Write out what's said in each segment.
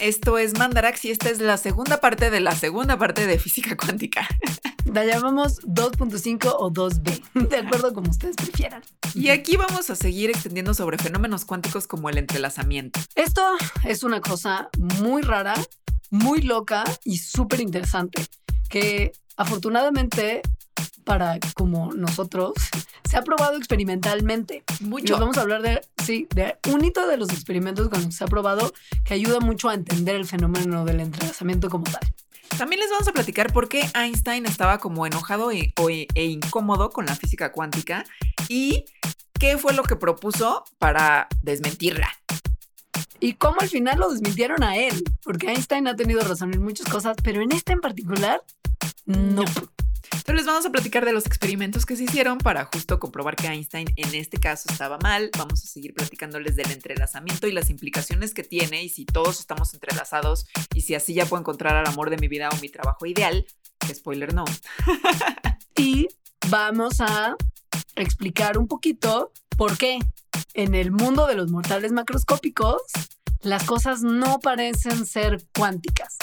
esto es Mandarax y esta es la segunda parte de la segunda parte de física cuántica. La llamamos 2.5 o 2B, de acuerdo como ustedes prefieran. Y aquí vamos a seguir extendiendo sobre fenómenos cuánticos como el entrelazamiento. Esto es una cosa muy rara, muy loca y súper interesante, que afortunadamente para como nosotros se ha probado experimentalmente. Mucho. vamos a hablar de, sí, de un hito de los experimentos con los que se ha probado que ayuda mucho a entender el fenómeno del entrelazamiento como tal. También les vamos a platicar por qué Einstein estaba como enojado e, e, incómodo con la física cuántica y qué fue lo que propuso para desmentirla. Y cómo al final lo desmintieron a él, porque Einstein ha tenido razón en muchas cosas, pero en esta en particular, no. Entonces les vamos a platicar de los experimentos que se hicieron para justo comprobar que Einstein en este caso estaba mal. Vamos a seguir platicándoles del entrelazamiento y las implicaciones que tiene y si todos estamos entrelazados y si así ya puedo encontrar al amor de mi vida o mi trabajo ideal. Spoiler no. y vamos a explicar un poquito por qué en el mundo de los mortales macroscópicos las cosas no parecen ser cuánticas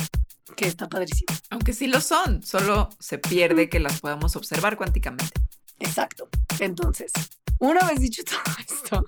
que está padrísimo. Aunque sí lo son, solo se pierde que las podamos observar cuánticamente. Exacto. Entonces, una vez dicho todo esto,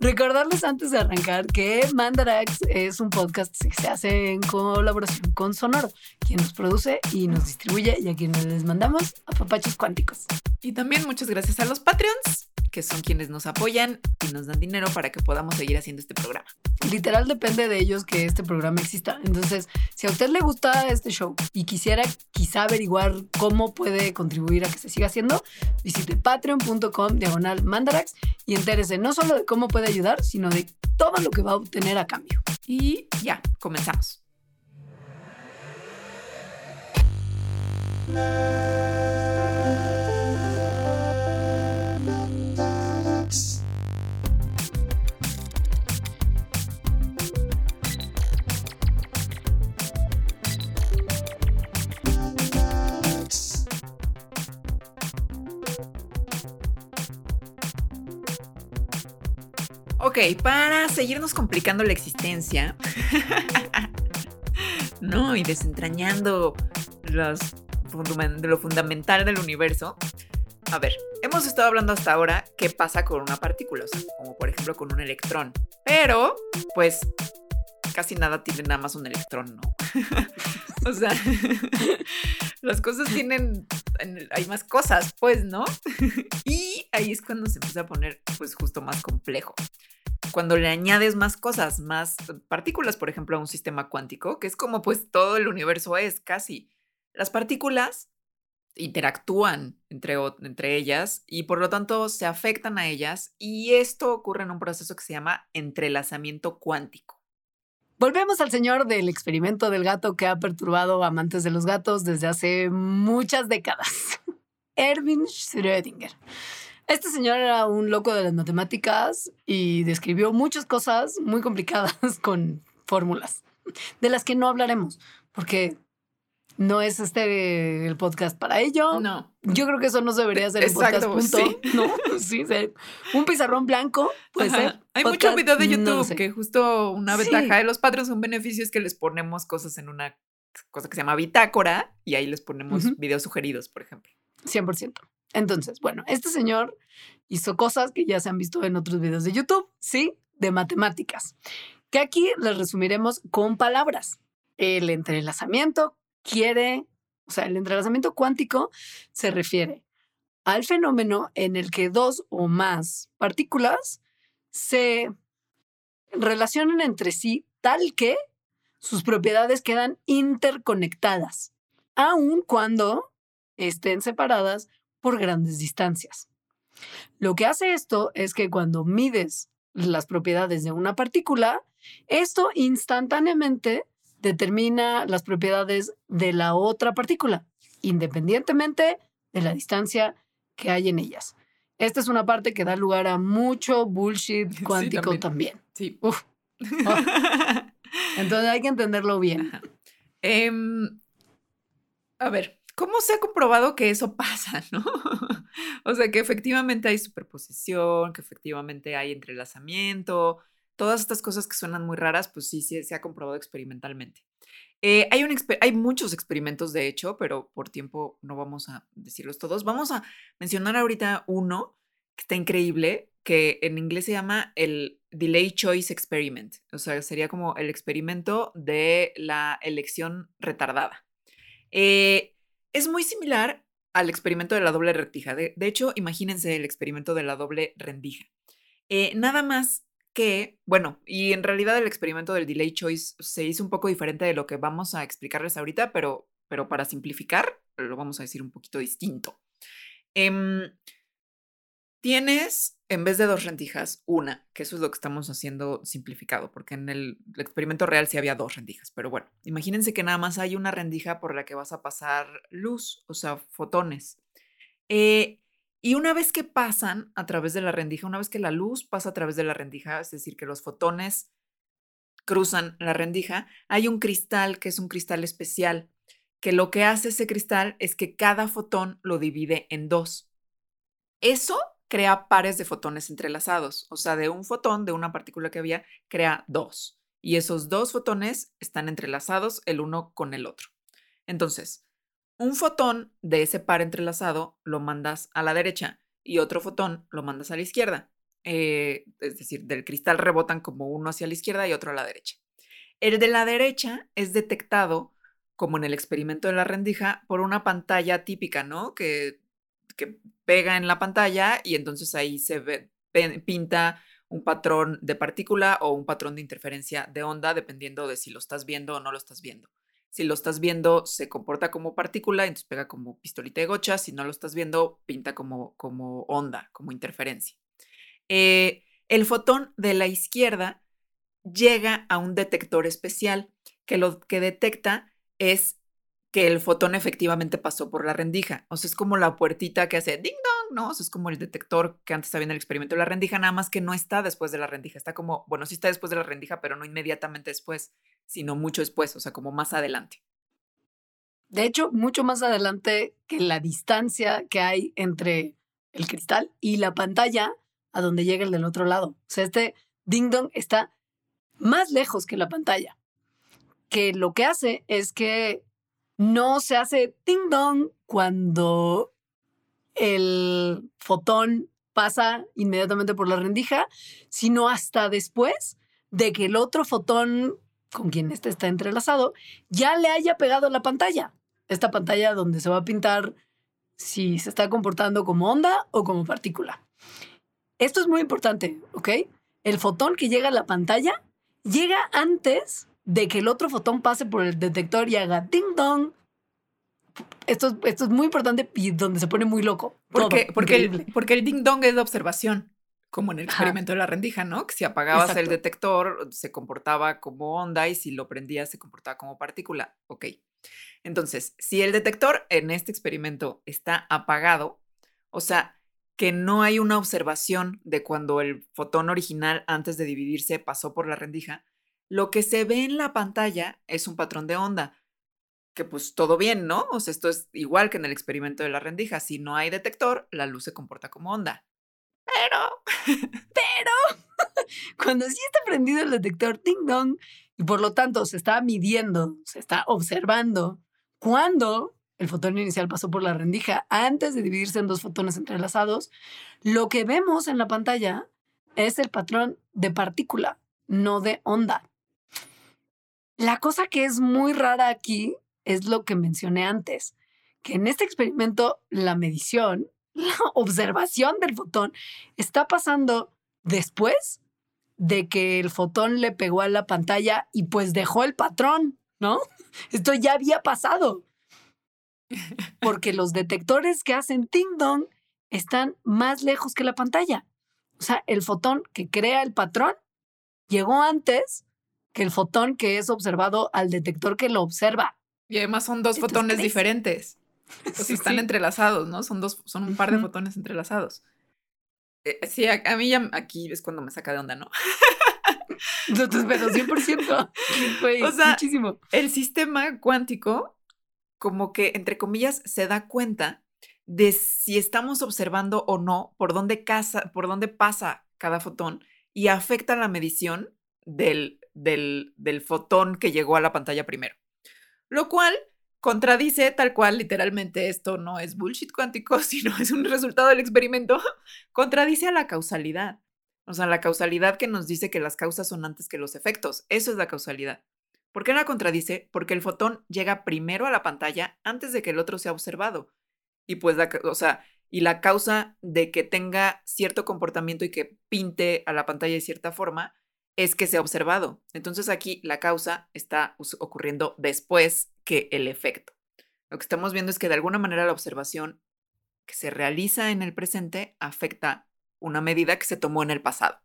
recordarles antes de arrancar que Mandarax es un podcast que se hace en colaboración con Sonoro, quien nos produce y nos distribuye y a quienes les mandamos a papachos cuánticos. Y también muchas gracias a los Patreons que son quienes nos apoyan y nos dan dinero para que podamos seguir haciendo este programa. Literal depende de ellos que este programa exista. Entonces, si a usted le gusta este show y quisiera quizá averiguar cómo puede contribuir a que se siga haciendo, visite patreon.com diagonal mandarax y entérese no solo de cómo puede ayudar, sino de todo lo que va a obtener a cambio. Y ya, comenzamos. Ok, para seguirnos complicando la existencia, no, y desentrañando lo fundamental del universo. A ver, hemos estado hablando hasta ahora qué pasa con una partícula, como por ejemplo con un electrón. Pero, pues, casi nada tiene nada más un electrón, ¿no? o sea, las cosas tienen, hay más cosas, pues, ¿no? y ahí es cuando se empieza a poner, pues, justo más complejo cuando le añades más cosas, más partículas, por ejemplo, a un sistema cuántico, que es como pues todo el universo es casi. Las partículas interactúan entre, entre ellas y por lo tanto se afectan a ellas y esto ocurre en un proceso que se llama entrelazamiento cuántico. Volvemos al señor del experimento del gato que ha perturbado amantes de los gatos desde hace muchas décadas. Erwin Schrödinger. Este señor era un loco de las matemáticas y describió muchas cosas muy complicadas con fórmulas, de las que no hablaremos, porque no es este el podcast para ello. No. Yo creo que eso no debería ser el podcast, punto. Sí. No, sí, un pizarrón blanco puede ser. Hay muchos videos de YouTube que justo una ventaja de los padres, un beneficio es que les ponemos cosas en una cosa que se llama bitácora y ahí les ponemos videos sugeridos, por ejemplo. 100%. Entonces, bueno, este señor hizo cosas que ya se han visto en otros videos de YouTube, ¿sí? De matemáticas, que aquí les resumiremos con palabras. El entrelazamiento quiere, o sea, el entrelazamiento cuántico se refiere al fenómeno en el que dos o más partículas se relacionan entre sí tal que sus propiedades quedan interconectadas, aun cuando estén separadas por grandes distancias. Lo que hace esto es que cuando mides las propiedades de una partícula, esto instantáneamente determina las propiedades de la otra partícula, independientemente de la distancia que hay en ellas. Esta es una parte que da lugar a mucho bullshit cuántico también. Sí. Entonces hay que entenderlo bien. Em, a ver, ¿cómo se ha comprobado que eso pasa, no? o sea, que efectivamente hay superposición, que efectivamente hay entrelazamiento, todas estas cosas que suenan muy raras, pues sí, sí se ha comprobado experimentalmente. Eh, hay, un hay muchos experimentos, de hecho, pero por tiempo no vamos a decirlos todos. Vamos a mencionar ahorita uno que está increíble, que en inglés se llama el Delay Choice Experiment. O sea, sería como el experimento de la elección retardada. Eh, es muy similar al experimento de la doble rendija. De, hecho, imagínense el experimento de la doble rendija. Eh, nada más que, bueno, y en realidad el experimento del delay choice se hizo un poco diferente de lo que vamos a explicarles ahorita, pero, pero para simplificar, lo vamos a decir un poquito distinto. Em, tienes, en vez de dos rendijas, una, que eso es lo que estamos haciendo simplificado, porque en el, experimento real sí había dos rendijas, pero bueno, imagínense que nada más hay una rendija por la que vas a pasar luz, o sea, fotones. Eh, y una vez que pasan a través de la rendija, una vez que la luz pasa a través de la rendija, es decir, que los fotones cruzan la rendija, hay un cristal que es un cristal especial, que lo que hace ese cristal es que cada fotón lo divide en dos. Eso crea pares de fotones entrelazados, o sea, de un fotón, de una partícula que había, crea dos. Y esos dos fotones están entrelazados el uno con el otro. Entonces, un fotón de ese par entrelazado lo mandas a la derecha y otro fotón lo mandas a la izquierda. Eh, es decir, del cristal rebotan como uno hacia la izquierda y otro a la derecha. El de la derecha es detectado, como en el experimento de la rendija, por una pantalla típica, ¿no? Que, que pega en la pantalla y entonces ahí se ve, pinta un patrón de partícula o un patrón de interferencia de onda, dependiendo de si lo estás viendo o no lo estás viendo. Si lo estás viendo, se comporta como partícula, entonces pega como pistolita de gocha. Si no lo estás viendo, pinta como, como onda, como interferencia. Eh, el fotón de la izquierda llega a un detector especial que lo que detecta es que el fotón efectivamente pasó por la rendija. O sea, es como la puertita que hace ding dong, ¿no? O es como el detector que antes había en el experimento de la rendija, nada más que no está después de la rendija. Está como, bueno, sí está después de la rendija, pero no inmediatamente después, sino mucho después, o sea, como más adelante. De hecho, mucho más adelante que la distancia que hay entre el cristal y la pantalla a donde llega el del otro lado. O sea, este ding dong está más lejos que la pantalla. Que lo que hace es que no se hace ding dong cuando el fotón pasa inmediatamente por la rendija, sino hasta después de que el otro fotón con quien este está entrelazado ya le haya pegado la pantalla. Esta pantalla donde se va a pintar si se está comportando como onda o como partícula. Esto es muy importante, ¿ok? El fotón que llega a la pantalla llega antes de que el otro fotón pase por el detector y haga ding dong. Esto, esto es muy importante y donde se pone muy loco. Porque, porque, el, porque el ding dong es la observación, como en el experimento de la rendija, ¿no? Que si apagabas el detector se comportaba como onda y si lo prendías se comportaba como partícula. Ok. Entonces, si el detector en este experimento está apagado, o sea, que no hay una observación de cuando el fotón original antes de dividirse pasó por la rendija, lo que se ve en la pantalla es un patrón de onda, que pues todo bien, ¿no? O sea, esto es igual que en el experimento de la rendija. Si no hay detector, la luz se comporta como onda. Pero, pero, cuando sí está prendido el detector ding dong y por lo tanto se está midiendo, se está observando cuando el fotón inicial pasó por la rendija antes de dividirse en dos fotones entrelazados, lo que vemos en la pantalla es el patrón de partícula, no de onda. La cosa que es muy rara aquí es lo que mencioné antes, que en este experimento la medición, la observación del fotón está pasando después de que el fotón le pegó a la pantalla y pues dejó el patrón, ¿no? Esto ya había pasado porque los detectores que hacen ting dong están más lejos que la pantalla. O sea, el fotón que crea el patrón llegó antes que el fotón que es observado al detector que lo observa. Y además son dos fotones diferentes. Pues están entrelazados, ¿no? Son dos, son un par de fotones entrelazados. Eh, sí, a, mí ya aquí es cuando me saca de onda, ¿no? pero 100%. o sea, muchísimo. El sistema cuántico como que, entre comillas, se da cuenta de si estamos observando o no por dónde, casa, por dónde pasa cada fotón y afecta la medición del, del, del fotón que llegó a la pantalla primero. Lo cual contradice tal cual, literalmente esto no es bullshit cuántico, sino es un resultado del experimento, contradice a la causalidad. O sea, la causalidad que nos dice que las causas son antes que los efectos. Eso es la causalidad. ¿Por qué la contradice? Porque el fotón llega primero a la pantalla antes de que el otro sea observado. Y pues, la, o sea, y la causa de que tenga cierto comportamiento y que pinte a la pantalla de cierta forma es que sea observado. Entonces aquí la causa está ocurriendo después que el efecto. Lo que estamos viendo es que de alguna manera la observación que se realiza en el presente afecta una medida que se tomó en el pasado.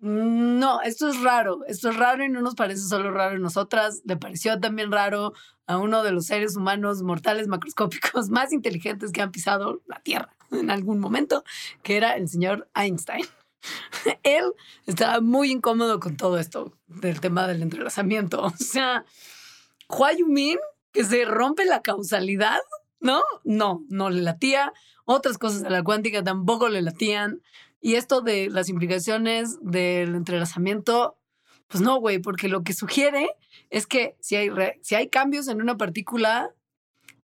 No, esto es raro, esto es raro y no nos parece solo raro a nosotras, le pareció también raro a uno de los seres humanos mortales macroscópicos más inteligentes que han pisado la Tierra en algún momento, que era el señor Einstein. Él estaba muy incómodo con todo esto del tema del entrelazamiento. O sea, Huayumin, que se rompe la causalidad, ¿no? No, no le latía. Otras cosas de la cuántica tampoco le latían. Y esto de las implicaciones del entrelazamiento, pues no, güey, porque lo que sugiere es que si hay, si hay cambios en una partícula,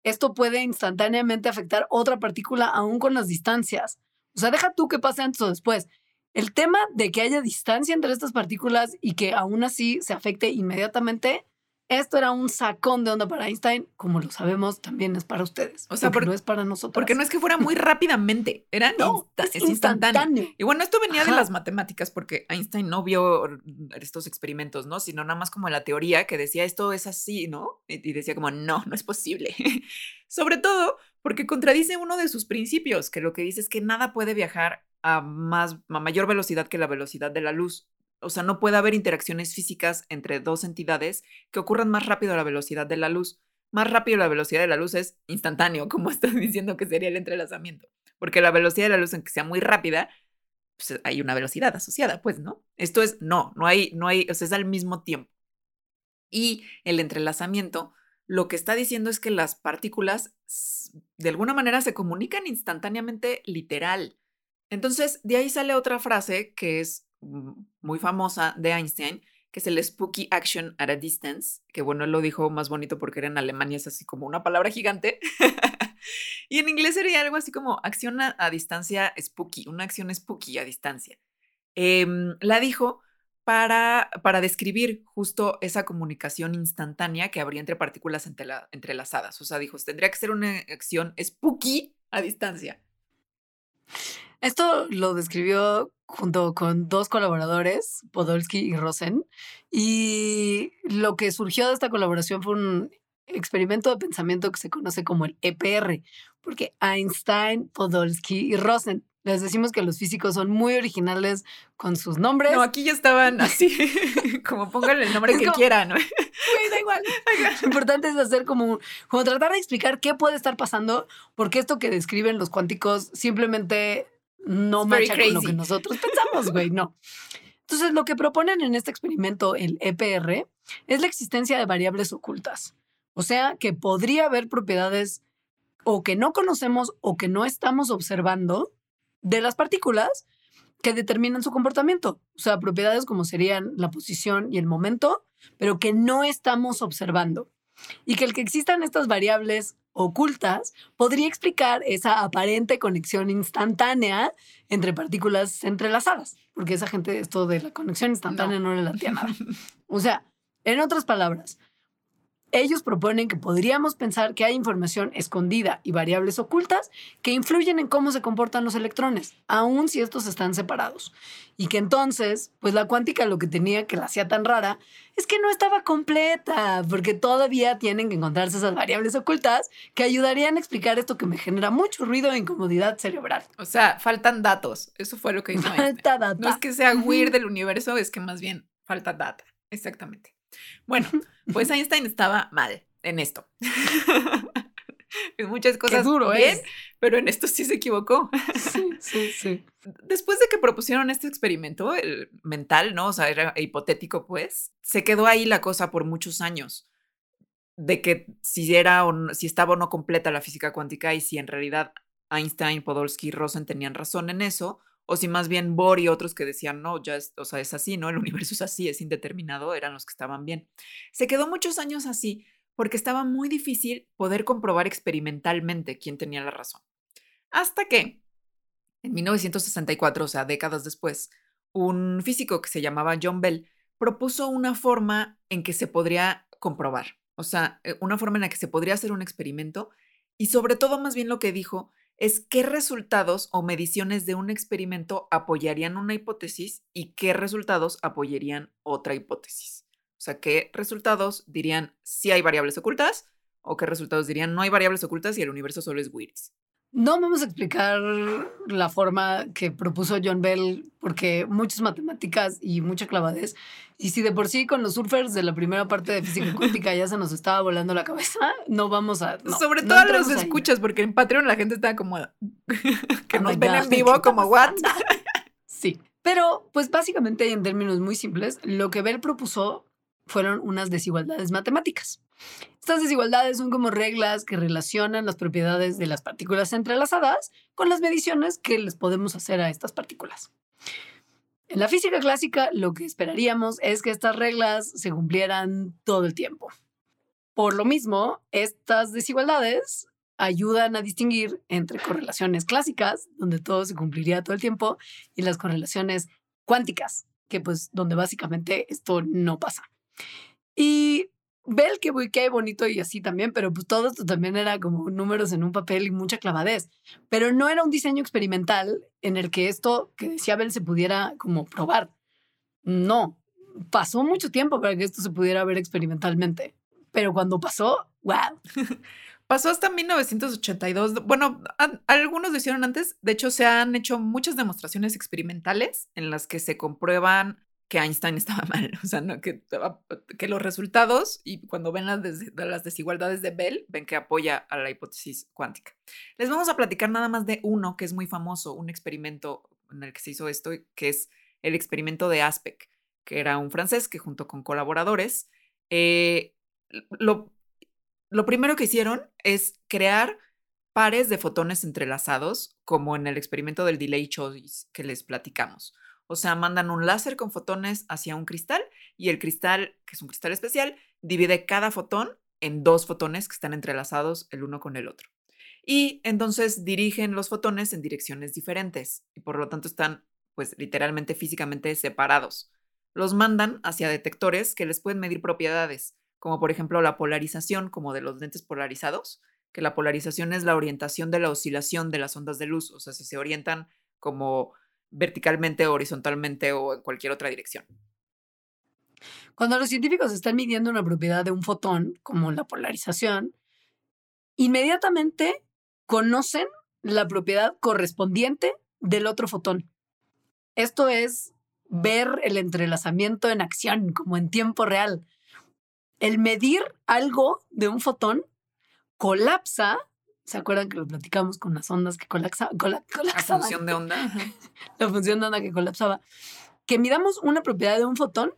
esto puede instantáneamente afectar otra partícula aún con las distancias. O sea, deja tú que pase antes o después. El tema de que haya distancia entre estas partículas y que aún así se afecte inmediatamente, esto era un sacón de onda para Einstein, como lo sabemos, también es para ustedes. O sea, porque no es para nosotros. Porque no es que fuera muy rápidamente, era instantáneo. Y bueno, esto venía de las matemáticas, porque Einstein no vio estos experimentos, ¿no? Sino nada más como la teoría que decía esto es así, ¿no? Y decía como, no, no es posible. Sobre todo porque contradice uno de sus principios, que lo que dice es que nada puede viajar a, más, a mayor velocidad que la velocidad de la luz. O sea, no puede haber interacciones físicas entre dos entidades que ocurran más rápido a la velocidad de la luz. Más rápido la velocidad de la luz es instantáneo, como estás diciendo que sería el entrelazamiento. Porque la velocidad de la luz, en que sea muy rápida, pues hay una velocidad asociada, pues, ¿no? Esto es, no, no hay, no hay, o sea, es al mismo tiempo. Y el entrelazamiento lo que está diciendo es que las partículas de alguna manera se comunican instantáneamente literal. Entonces, de ahí sale otra frase que es muy famosa de Einstein, que es el spooky action at a distance, que bueno, él lo dijo más bonito porque era en Alemania, es así como una palabra gigante. y en inglés sería algo así como acción a, distancia spooky, una acción spooky a distancia. Em, la dijo para, para, describir justo esa comunicación instantánea que habría entre partículas entrelazadas. O sea, dijo, tendría que ser una acción spooky a distancia. Esto lo describió junto con dos colaboradores, Podolsky y Rosen, y lo que surgió de esta colaboración fue un experimento de pensamiento que se conoce como el EPR, porque Einstein, Podolsky y Rosen. Les decimos que los físicos son muy originales con sus nombres. No, aquí ya estaban así, como pónganle el nombre que quieran. ¿no? da igual. Lo importante es hacer como, como tratar de explicar qué puede estar pasando, porque esto que describen los cuánticos simplemente no macha con lo que nosotros pensamos, güey, no. Entonces, lo que proponen en este experimento, el EPR, es la existencia de variables ocultas. O sea, que podría haber propiedades o que no conocemos o que no estamos observando de las partículas que determinan su comportamiento. O sea, propiedades como serían la posición y el momento, pero que no estamos observando. Y que el que existan estas variables ocultas podría explicar esa aparente conexión instantánea entre partículas entrelazadas, porque esa gente esto de la conexión instantánea no, no le latía nada. O sea, en otras palabras, ellos proponen que podríamos pensar que hay información escondida y variables ocultas que influyen en cómo se comportan los electrones, aun si estos están separados. Y que entonces, pues la cuántica lo que tenía que la hacía tan rara es que no estaba completa, porque todavía tienen que encontrarse esas variables ocultas que ayudarían a explicar esto que me genera mucho ruido e incomodidad cerebral. O sea, faltan datos. Eso fue lo que hizo. Falta data. No es que sea weird del universo, es que más bien falta data. Exactamente. Bueno, pues Einstein estaba mal en esto. en muchas cosas duro, bien, pero en esto sí se equivocó. sí, sí, sí. Después de que propusieron este experimento, el mental, ¿no? O sea, era hipotético, pues, se quedó ahí la cosa por muchos años de que si era o si estaba o no completa la física cuántica y si en realidad Einstein, Podolsky y Rosen tenían razón en eso o si más bien Bohr y otros que decían, no, ya es, o sea, es así, ¿no? El universo es así, es indeterminado, eran los que estaban bien. Se quedó muchos años así porque estaba muy difícil poder comprobar experimentalmente quién tenía la razón. Hasta que, en 1964, o sea, décadas después, un físico que se llamaba John Bell propuso una forma en que se podría comprobar, o sea, eh, una forma en la que se podría hacer un experimento y sobre todo más bien lo que dijo es qué resultados o mediciones de un experimento apoyarían una hipótesis y qué resultados apoyarían otra hipótesis. O sea, qué resultados dirían si hay variables ocultas o qué resultados dirían no hay variables ocultas y el universo solo es Willis. No vamos a explicar la forma que propuso John Bell, porque muchas matemáticas y mucha clavadez. Y si de por sí con los surfers de la primera parte de física cuántica ya se nos estaba volando la cabeza, no vamos a. Sobre todo los escuchas, porque en Patreon la gente está como. que oh nos ven en vivo, como, ¿what? sí. Pero, pues básicamente, en términos muy simples, lo que Bell propuso fueron unas desigualdades matemáticas. Estas desigualdades son como reglas que relacionan las propiedades de las partículas entrelazadas con las mediciones que les podemos hacer a estas partículas. En la física clásica lo que esperaríamos es que estas reglas se cumplieran todo el tiempo. Por lo mismo, estas desigualdades ayudan a distinguir entre correlaciones clásicas, donde todo se cumpliría todo el tiempo, y las correlaciones cuánticas, que pues donde básicamente esto no pasa. Y Bell, que, qué bonito y así también, pero pues todo esto también era como números en un papel y mucha clavadez. Pero no era un diseño experimental en el que esto que decía Bell se pudiera como probar. No, pasó mucho tiempo para que esto se pudiera ver experimentalmente. Pero cuando pasó, wow. Pasó hasta 1982. Bueno, algunos lo hicieron antes. De hecho, se han hecho muchas demostraciones experimentales en las que se comprueban que Einstein estaba mal, o sea, no, que, los resultados y cuando ven las, las desigualdades de Bell, ven que apoya a la hipótesis cuántica. Les vamos a platicar nada más de uno que es muy famoso, un experimento en el que se hizo esto, que es el experimento de Aspect, que era un francés que junto con colaboradores, eh, lo, lo primero que hicieron es crear pares de fotones entrelazados, como en el experimento del delay choice que les platicamos. O sea, mandan un láser con fotones hacia un cristal y el cristal, que es un cristal especial, divide cada fotón en dos fotones que están entrelazados el uno con el otro. Y entonces dirigen los fotones en direcciones diferentes y por lo tanto están, pues literalmente físicamente separados. Los mandan hacia detectores que les pueden medir propiedades, como por ejemplo la polarización, como de los lentes polarizados, que la polarización es la orientación de la oscilación de las ondas de luz, o sea, si se orientan como verticalmente, horizontalmente o en cualquier otra dirección. Cuando los científicos están midiendo una propiedad de un fotón, como la polarización, inmediatamente conocen la propiedad correspondiente del otro fotón. Esto es ver el entrelazamiento en acción, como en tiempo real. El medir algo de un fotón colapsa ¿Se acuerdan que lo platicamos con las ondas que colapsa, colapsaban? La función de onda. la función de onda que colapsaba. Que midamos una propiedad de un fotón,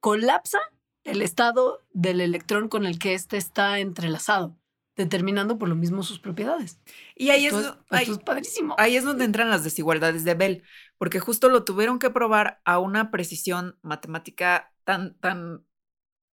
colapsa el estado del electrón con el que éste está entrelazado, determinando por lo mismo sus propiedades. Y ahí es, es padrísimo. Ahí es donde entran las desigualdades de Bell, porque justo lo tuvieron que probar a una precisión matemática tan, tan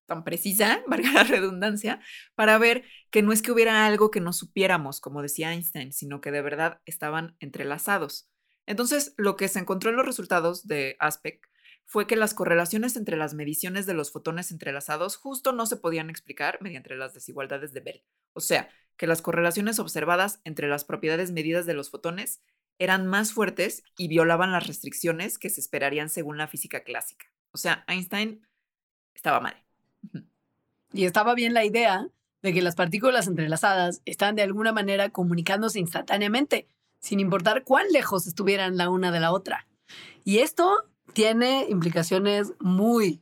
tan precisa, valga la redundancia, para ver que no es que hubiera algo que no supiéramos, como decía Einstein, sino que de verdad estaban entrelazados. Entonces, lo que se encontró en los resultados de Aspect fue que las correlaciones entre las mediciones de los fotones entrelazados justo no se podían explicar mediante las desigualdades de Bell. O sea, que las correlaciones observadas entre las propiedades medidas de los fotones eran más fuertes y violaban las restricciones que se esperarían según la física clásica. O sea, Einstein estaba mal. Y estaba bien la idea de que las partículas entrelazadas están de alguna manera comunicándose instantáneamente, sin importar cuán lejos estuvieran la una de la otra. Y esto tiene implicaciones muy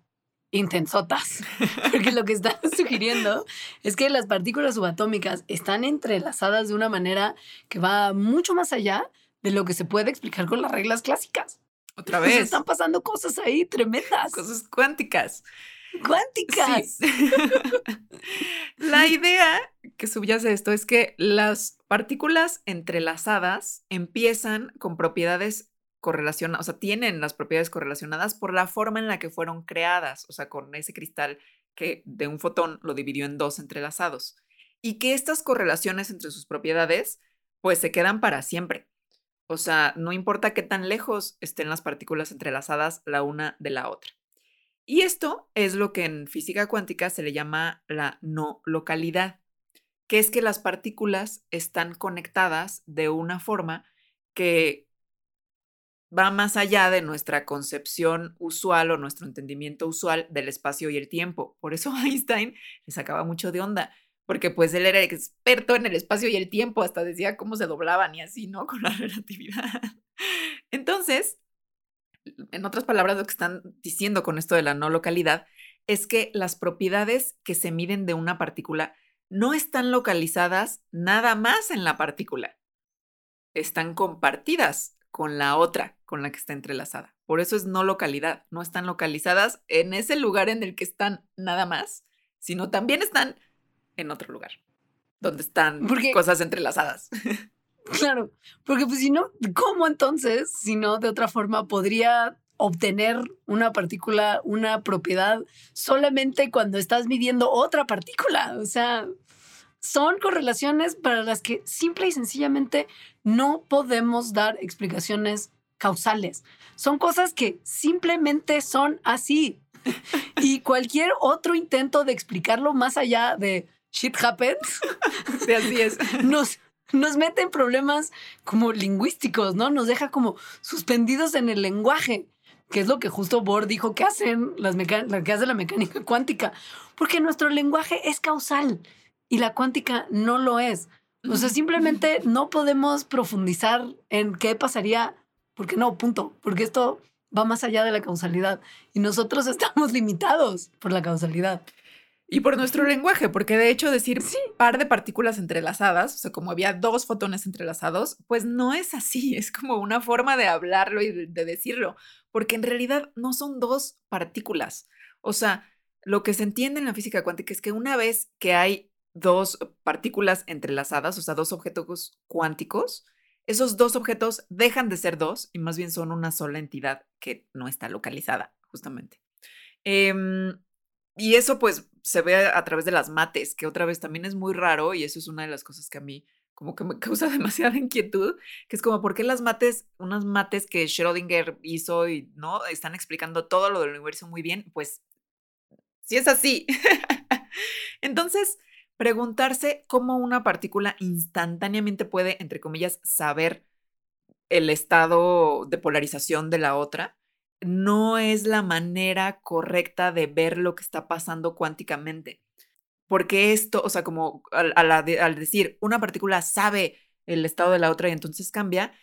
intensotas, porque lo que está sugiriendo es que las partículas subatómicas están entrelazadas de una manera que va mucho más allá de lo que se puede explicar con las reglas clásicas. Otra vez. están pasando cosas ahí tremendas. Cosas cuánticas cuánticas. La idea que subyace esto es que las partículas entrelazadas empiezan con propiedades correlacionadas, o sea, tienen las propiedades correlacionadas por la forma en la que fueron creadas, o sea, con ese cristal que de un fotón lo dividió en dos entrelazados. Y que estas correlaciones entre sus propiedades, pues se quedan para siempre. O sea, no importa qué tan lejos estén las partículas entrelazadas la una de la otra. Y esto es lo que en física cuántica se le llama la no localidad, que es que las partículas están conectadas de una forma que va más allá de nuestra concepción usual o nuestro entendimiento usual del espacio y el tiempo. Por eso Einstein le sacaba mucho de onda, porque pues él era experto en el espacio y el tiempo, hasta decía cómo se doblaban y así, ¿no? Con la relatividad. Entonces, en otras palabras, lo que están diciendo con esto de la no localidad es que las propiedades que se miden de una partícula no están localizadas nada más en la partícula, están compartidas con la otra con la que está entrelazada. Por eso es no localidad, no están localizadas en ese lugar en el que están nada más, sino también están en otro lugar, donde están cosas entrelazadas. Claro, porque pues si no, ¿cómo entonces, si no de otra forma, podría obtener una partícula, una propiedad, solamente cuando estás midiendo otra partícula? O sea, son correlaciones para las que simple y sencillamente no podemos dar explicaciones causales. Son cosas que simplemente son así. Y cualquier otro intento de explicarlo más allá de shit happens, de así es. nos, nos mete en problemas como lingüísticos, ¿no? Nos deja como suspendidos en el lenguaje, que es lo que justo Bohr dijo que hacen las que hace la mecánica cuántica, porque nuestro lenguaje es causal y la cuántica no lo es. O sea, simplemente no podemos profundizar en qué pasaría, porque no, punto, porque esto va más allá de la causalidad y nosotros estamos limitados por la causalidad. Y por nuestro lenguaje, porque de hecho decir sí. par de partículas entrelazadas, o sea, como había dos fotones entrelazados, pues no es así, es como una forma de hablarlo y de, decirlo, porque en realidad no son dos partículas. O sea, lo que se entiende en la física cuántica es que una vez que hay dos partículas entrelazadas, o sea, dos objetos cuánticos, esos dos objetos dejan de ser dos y más bien son una sola entidad que no está localizada, justamente. Em, y eso pues se ve a través de las mates, que otra vez también es muy raro y eso es una de las cosas que a mí como que me causa demasiada inquietud, que es como, ¿por qué las mates, unas mates que Schrödinger hizo y no están explicando todo lo del universo muy bien? Pues si es así. Entonces, preguntarse cómo una partícula instantáneamente puede, entre comillas, saber el estado de polarización de la otra, no es la manera correcta de ver lo que está pasando cuánticamente. Porque esto, o sea, como al, decir una partícula sabe el estado de la otra y entonces cambia,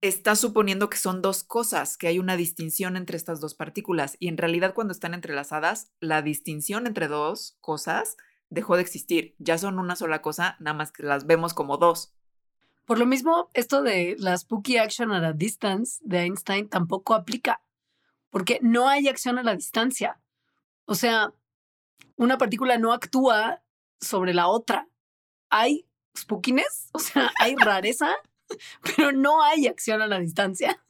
está suponiendo que son dos cosas, que hay una distinción entre estas dos partículas. Y en realidad cuando están entrelazadas, la distinción entre dos cosas dejó de existir. Ya son una sola cosa, nada más que las vemos como dos. Por lo mismo, esto de la spooky action at a distance de Einstein tampoco aplica, porque no hay acción a la distancia. O sea, una partícula no actúa sobre la otra. Hay spookiness, o sea, hay rareza, pero no hay acción a la distancia.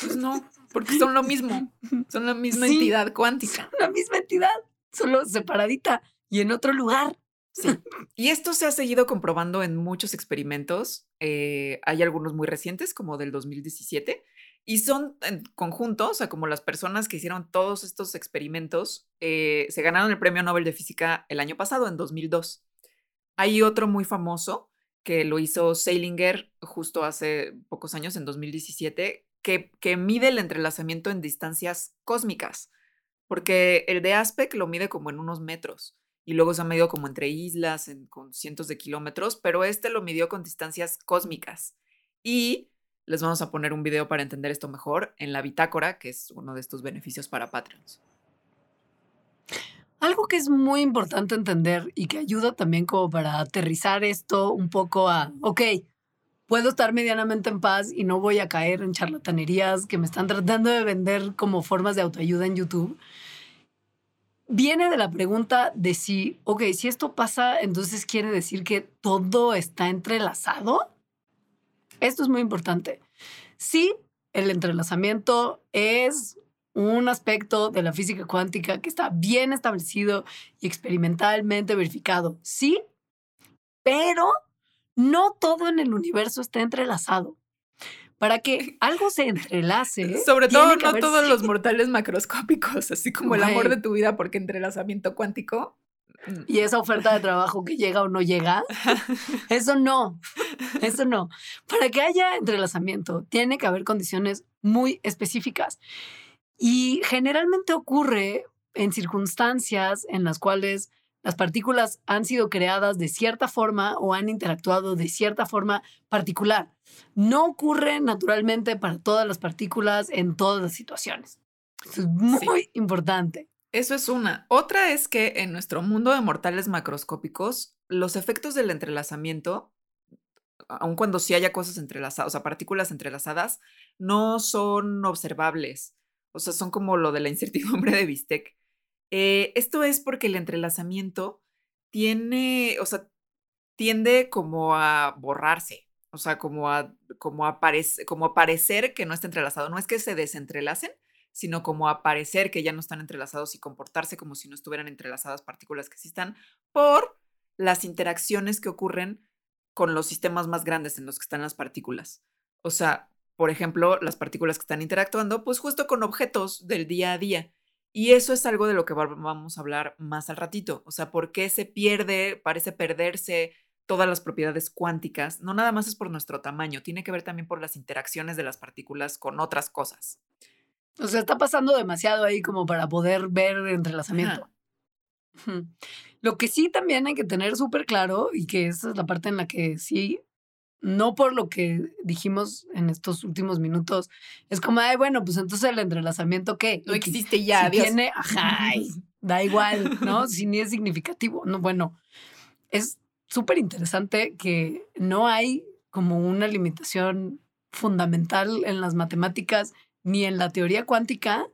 Pues no, porque son lo mismo, son la misma entidad cuántica. Son la misma entidad, solo separadita y en otro lugar. Sí. Y esto se ha seguido comprobando en muchos experimentos. Eh, hay algunos muy recientes, como del 2017, y son en conjunto, o sea, como las personas que hicieron todos estos experimentos, eh, se ganaron el premio Nobel de Física el año pasado, en 2002. Hay otro muy famoso que lo hizo Seilinger justo hace pocos años, en 2017, que, que mide el entrelazamiento en distancias cósmicas, porque el de Aspect lo mide como en unos metros y luego se ha medido como entre islas, con cientos de kilómetros, pero este lo midió con distancias cósmicas. Y les vamos a poner un video para entender esto mejor en la bitácora, que es uno de estos beneficios para Patreons. Algo que es muy importante entender y que ayuda también como para aterrizar esto un poco a, ok, puedo estar medianamente en paz y no voy a caer en charlatanerías que me están tratando de vender como formas de autoayuda en YouTube viene de la pregunta de si, ok, si esto pasa, entonces quiere decir que todo está entrelazado. Esto es muy importante. Sí, el entrelazamiento es un aspecto de la física cuántica que está bien establecido y experimentalmente verificado. Sí, pero no todo en el universo está entrelazado. Para que algo se entrelace. Sobre todo, no todos los mortales macroscópicos, así como el amor de tu vida, porque entrelazamiento cuántico. Mm. Y esa oferta de trabajo que llega o no llega, eso no, eso no. Para que haya entrelazamiento, tiene que haber condiciones muy específicas. Y generalmente ocurre en circunstancias en las cuales las partículas han sido creadas de cierta forma o han interactuado de cierta forma particular. No ocurre naturalmente para todas las partículas en todas las situaciones. Eso es muy importante. Eso es una. Otra es que en nuestro mundo de mortales macroscópicos, los efectos del entrelazamiento, aun cuando sí haya cosas entrelazadas, o sea, partículas entrelazadas, no son observables. O sea, son como lo de la incertidumbre de Bistec. Eh, esto es porque el entrelazamiento tiene, o sea, tiende como a borrarse, o sea, como a, como a, como a parecer que no está entrelazado. No es que se desentrelacen, sino como a parecer que ya no están entrelazados y comportarse como si no estuvieran entrelazadas partículas que sí están por las interacciones que ocurren con los sistemas más grandes en los que están las partículas. O sea, por ejemplo, las partículas que están interactuando, pues justo con objetos del día a día. Y eso es algo de lo que vamos a hablar más al ratito. O sea, ¿por qué se pierde, parece perderse todas las propiedades cuánticas? No nada más es por nuestro tamaño, tiene que ver también por las interacciones de las partículas con otras cosas. O sea, está pasando demasiado ahí como para poder ver el entrelazamiento. Lo que sí también hay que tener súper claro, y que esa es la parte en la que sí no por lo que dijimos en estos últimos minutos, es como, ay, bueno, pues entonces el entrelazamiento, ¿qué? No existe ya, si Tiene, ajá, da igual, ¿no? si ni es significativo. No, bueno, es súper interesante que no hay como una limitación fundamental en las matemáticas ni en la teoría cuántica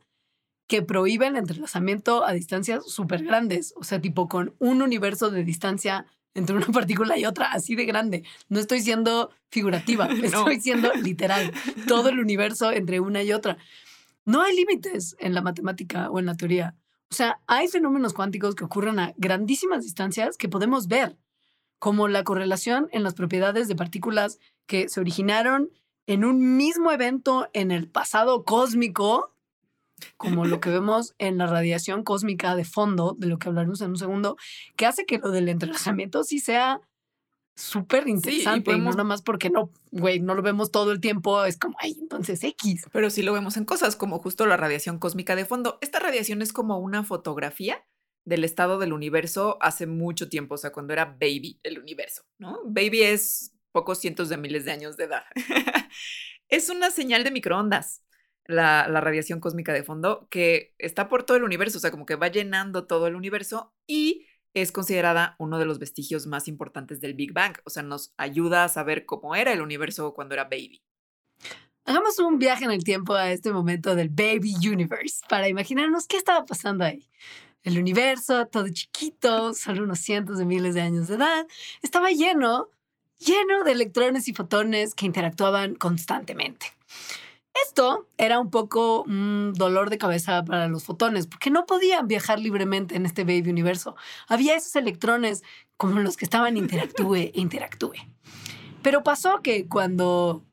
que prohíbe el entrelazamiento a distancias súper grandes, o sea, tipo con un universo de distancia entre una partícula y otra, así de grande. No estoy siendo figurativa, estoy siendo literal. Todo el universo entre una y otra. No hay límites en la matemática o en la teoría. O sea, hay fenómenos cuánticos que ocurren a grandísimas distancias que podemos ver, como la correlación en las propiedades de partículas que se originaron en un mismo evento en el pasado cósmico como lo que vemos en la radiación cósmica de fondo, de lo que hablaremos en un segundo, que hace que lo del entrelazamiento sí sea súper interesante. no nada más porque no, güey, no lo vemos todo el tiempo, es como, ay, entonces X. Pero sí lo vemos en cosas como justo la radiación cósmica de fondo. Esta radiación es como una fotografía del estado del universo hace mucho tiempo, o sea, cuando era baby el universo, ¿no? Baby es pocos cientos de miles de años de edad. es una señal de microondas la, radiación cósmica de fondo, que está por todo el universo, o sea, como que va llenando todo el universo y es considerada uno de los vestigios más importantes del Big Bang, o sea, nos ayuda a saber cómo era el universo cuando era baby. Hagamos un viaje en el tiempo a este momento del Baby Universe para imaginarnos qué estaba pasando ahí. El universo, todo chiquito, solo unos cientos de miles de años de edad, estaba lleno, lleno de electrones y fotones que interactuaban constantemente. Esto era un poco un dolor de cabeza para los fotones, porque no podían viajar libremente en este baby universo. Había esos electrones como los que estaban interactúe e interactúe. Pero pasó que cuando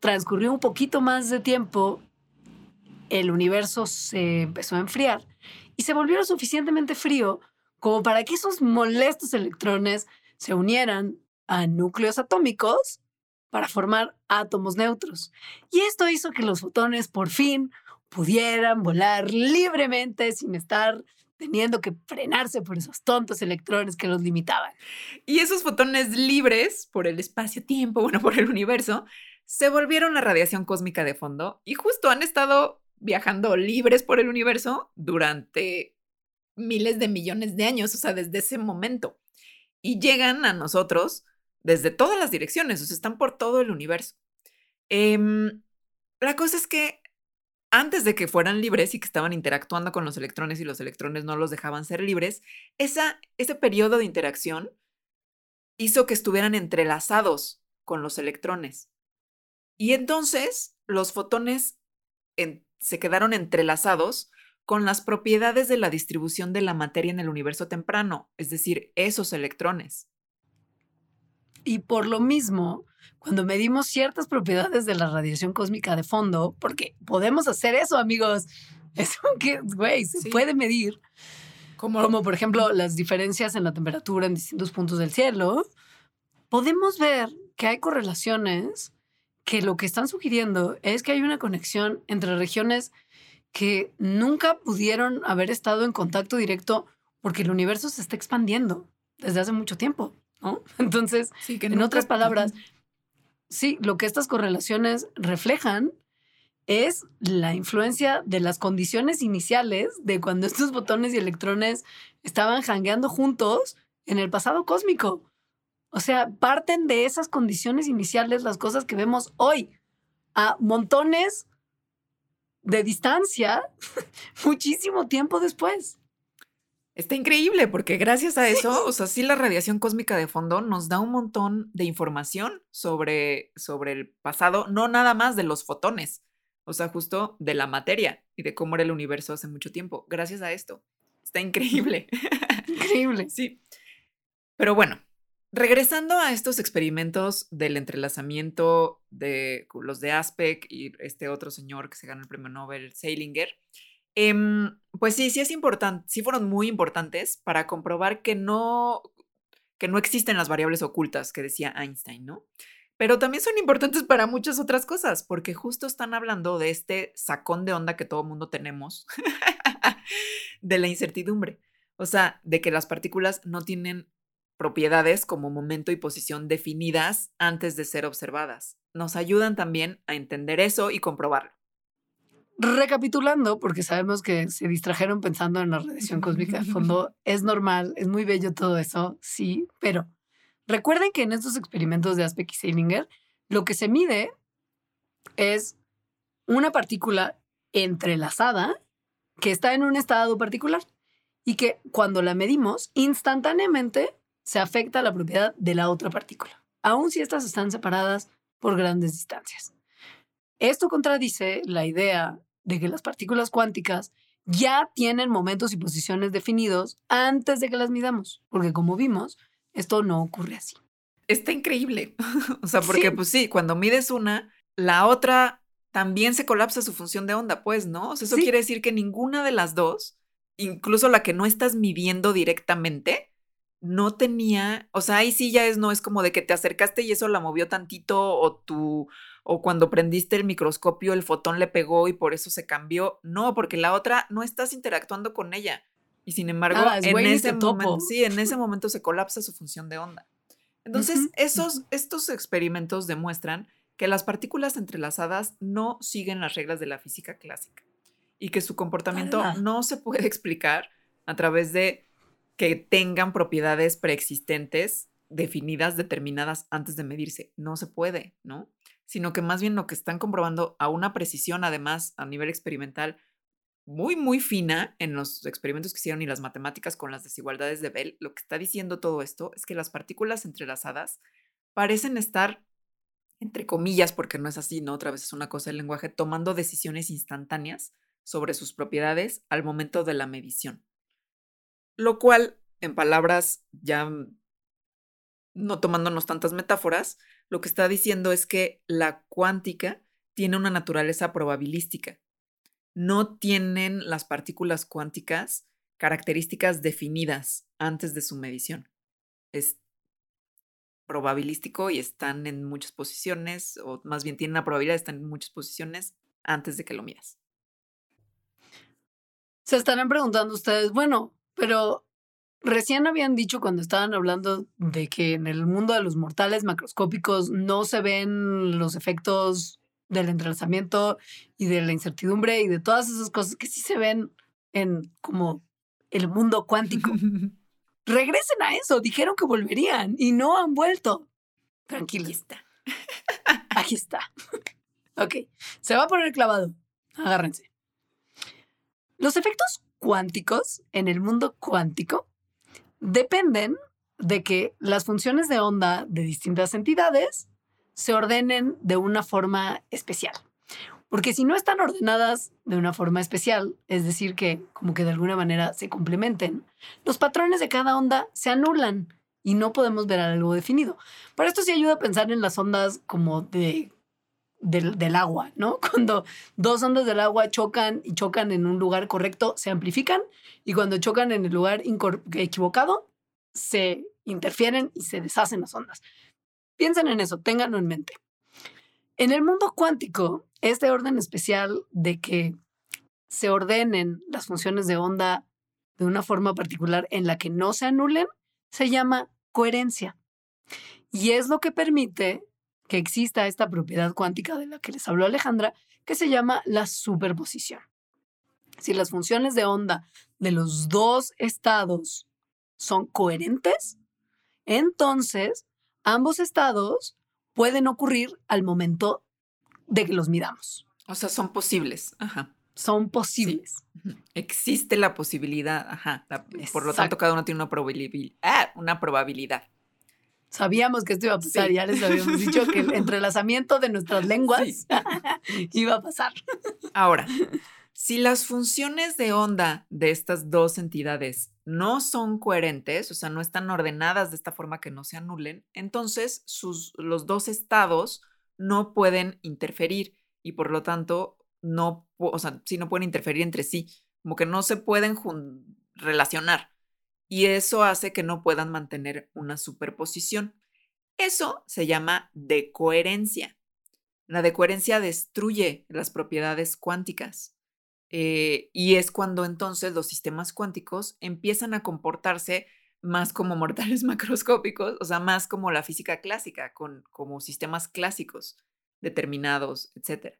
transcurrió un poquito más de tiempo, el universo se empezó a enfriar y se volvió suficientemente frío como para que esos molestos electrones se unieran a núcleos atómicos para formar átomos neutros. Y esto hizo que los fotones por fin pudieran volar libremente sin estar teniendo que frenarse por esos tontos electrones que los limitaban. Y esos fotones libres por el espacio-tiempo, bueno, por el universo, se volvieron la radiación cósmica de fondo y justo han estado viajando libres por el universo durante miles de millones de años, o sea, desde ese momento. Y llegan a nosotros desde todas las direcciones, o sea, están por todo el universo. Em, la cosa es que antes de que fueran libres y que estaban interactuando con los electrones y los electrones no los dejaban ser libres, esa, ese periodo de interacción hizo que estuvieran entrelazados con los electrones. Y entonces los fotones se quedaron entrelazados con las propiedades de la distribución de la materia en el universo temprano, es decir, esos electrones. Y por lo mismo, cuando medimos ciertas propiedades de la radiación cósmica de fondo, porque podemos hacer eso, amigos, eso que, güey, se puede medir. Como, como por ejemplo las diferencias en la temperatura en distintos puntos del cielo, podemos ver que hay correlaciones que lo que están sugiriendo es que hay una conexión entre regiones que nunca pudieron haber estado en contacto directo porque el universo se está expandiendo desde hace mucho tiempo, ¿no? Entonces, en otras palabras, sí, lo que estas correlaciones reflejan es la influencia de las condiciones iniciales de cuando estos botones y electrones estaban jangueando juntos en el pasado cósmico. O sea, parten de esas condiciones iniciales las cosas que vemos hoy, a montones de distancia, muchísimo tiempo después. Está increíble porque gracias a eso, o sea, sí la radiación cósmica de fondo nos da un montón de información sobre, sobre el pasado, no nada más de los fotones, o sea, justo de la materia y de cómo era el universo hace mucho tiempo, gracias a esto. Está increíble. Increíble. sí. Pero bueno, Regresando a estos experimentos del entrelazamiento de los de Aspect y este otro señor que se ganó el premio Nobel, Seilinger, em, pues sí, sí es importante, sí fueron muy importantes para comprobar que no, que no existen las variables ocultas que decía Einstein, ¿no? Pero también son importantes para muchas otras cosas, porque justo están hablando de este sacón de onda que todo mundo tenemos, de la incertidumbre. O sea, de que las partículas no tienen propiedades como momento y posición definidas antes de ser observadas. Nos ayudan también a entender eso y comprobarlo. Recapitulando, porque sabemos que se distrajeron pensando en la radiación cósmica de fondo, es normal, es muy bello todo eso, sí, pero recuerden que en estos experimentos de Aspect y Seilinger, lo que se mide es una partícula entrelazada que está en un estado particular y que cuando la medimos, instantáneamente se afecta la propiedad de la otra partícula, aun si estas están separadas por grandes distancias. Esto contradice la idea de que las partículas cuánticas ya tienen momentos y posiciones definidos antes de que las midamos, porque como vimos, esto no ocurre así. Está increíble. o sea, porque pues sí, cuando mides una, la otra también se colapsa su función de onda, pues, ¿no? O sea, eso quiere decir que ninguna de las dos, incluso la que no estás midiendo directamente, no tenía, o sea, ahí sí ya es, no es como de que te acercaste y eso la movió tantito o tú, o cuando prendiste el microscopio el fotón le pegó y por eso se cambió. No, porque la otra no estás interactuando con ella. Y sin embargo, en ese momento, sí, en ese momento se colapsa su función de onda. Entonces, esos, estos experimentos demuestran que las partículas entrelazadas no siguen las reglas de la física clásica y que su comportamiento no se puede explicar a través de que tengan propiedades preexistentes definidas, determinadas antes de medirse. No se puede, ¿no? Sino que más bien lo que están comprobando a una precisión, además, a nivel experimental, muy, muy fina en los experimentos que hicieron y las matemáticas con las desigualdades de Bell, lo que está diciendo todo esto es que las partículas entrelazadas parecen estar, entre comillas, porque no es así, ¿no? Otra vez es una cosa del lenguaje, tomando decisiones instantáneas sobre sus propiedades al momento de la medición. Lo cual, en palabras ya no tomándonos tantas metáforas, lo que está diciendo es que la cuántica tiene una naturaleza probabilística. No tienen las partículas cuánticas características definidas antes de su medición. Es probabilístico y están en muchas posiciones, o más bien tienen una probabilidad estar en muchas posiciones antes de que lo midas. Se estarán preguntando ustedes, bueno, pero recién habían dicho cuando estaban hablando de que en el mundo de los mortales macroscópicos no se ven los efectos del entrelazamiento y de la incertidumbre y de todas esas cosas que sí se ven en como el mundo cuántico. Regresen a eso, dijeron que volverían y no han vuelto. Está. Aquí está. ok, se va a poner clavado. Agárrense. Los efectos cuánticos, en el mundo cuántico, dependen de que las funciones de onda de distintas entidades se ordenen de una forma especial. Porque si no están ordenadas de una forma especial, es decir, que como que de alguna manera se complementen, los patrones de cada onda se anulan y no podemos ver algo definido. Para esto sí ayuda a pensar en las ondas como de del, agua, ¿no? Cuando dos ondas del agua chocan y chocan en un lugar correcto, se amplifican y cuando chocan en el lugar equivocado, se interfieren y se deshacen las ondas. Piensen en eso, ténganlo en mente. En el mundo cuántico, este orden especial de que se ordenen las funciones de onda de una forma particular en la que no se anulen, se llama coherencia. Y es lo que permite que exista esta propiedad cuántica de la que les habló Alejandra, que se llama la superposición. Si las funciones de onda de los dos estados son coherentes, entonces ambos estados pueden ocurrir al momento de que los midamos. O sea, son posibles. Ajá. Son posibles. Existe la posibilidad. Ajá. por lo tanto, cada uno tiene una probabilidad. Ah, una probabilidad. Sabíamos que esto iba a pasar, ya les habíamos dicho que el entrelazamiento de nuestras lenguas iba a pasar. Ahora, si las funciones de onda de estas dos entidades no son coherentes, o sea, no están ordenadas de esta forma que no se anulen, entonces sus, los dos estados no pueden interferir y por lo tanto no, o sea, sí no pueden interferir entre sí, como que no se pueden relacionar. Y eso hace que no puedan mantener una superposición. Eso se llama decoherencia. La decoherencia destruye las propiedades cuánticas. Eh, y es cuando entonces los sistemas cuánticos empiezan a comportarse más como mortales macroscópicos, o sea, más como la física clásica, con, como sistemas clásicos determinados, etc.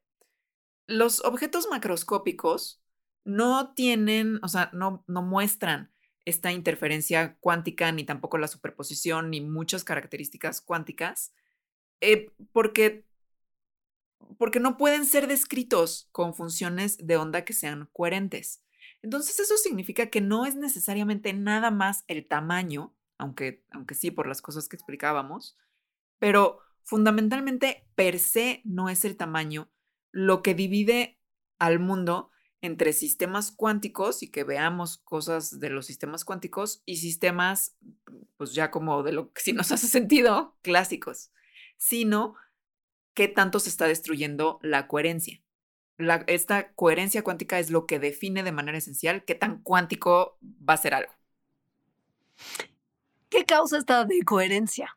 Los objetos macroscópicos no tienen, o sea, no, no muestran esta interferencia cuántica, ni tampoco la superposición, ni muchas características cuánticas, eh, porque porque no pueden ser descritos con funciones de onda que sean coherentes. Entonces eso significa que no es necesariamente nada más el tamaño, aunque, aunque sí por las cosas que explicábamos, pero fundamentalmente per se no es el tamaño lo que divide al mundo entre sistemas cuánticos y que veamos cosas de los sistemas cuánticos y sistemas, pues ya como de lo que sí nos hace sentido, clásicos, sino qué tanto se está destruyendo la coherencia. esta coherencia cuántica es lo que define de manera esencial qué tan cuántico va a ser algo. ¿Qué causa esta decoherencia?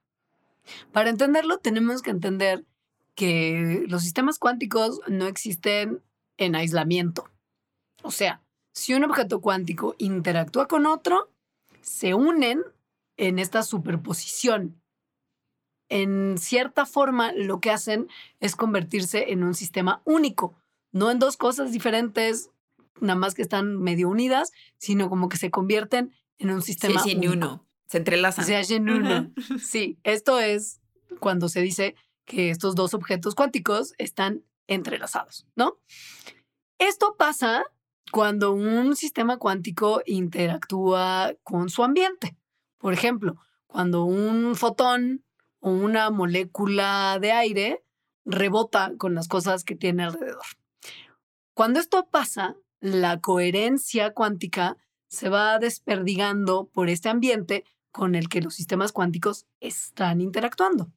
Para entenderlo tenemos que entender que los sistemas cuánticos no existen en aislamiento. O sea, si un objeto cuántico interactúa con otro, se unen en esta superposición en cierta forma lo que hacen es convertirse en un sistema único, no en dos cosas diferentes, nada más que están medio unidas, sino como que se convierten en un sistema sí, sí, uno. Se entrelazan. Se hacen uno. Sí, esto es cuando se dice que estos dos objetos cuánticos están entrelazados, ¿no? Esto pasa cuando un sistema cuántico interactúa con su ambiente. Por ejemplo, cuando un fotón o una molécula de aire rebota con las cosas que tiene alrededor. Cuando esto pasa, la coherencia cuántica se va desperdigando por este ambiente con el que los sistemas cuánticos están interactuando.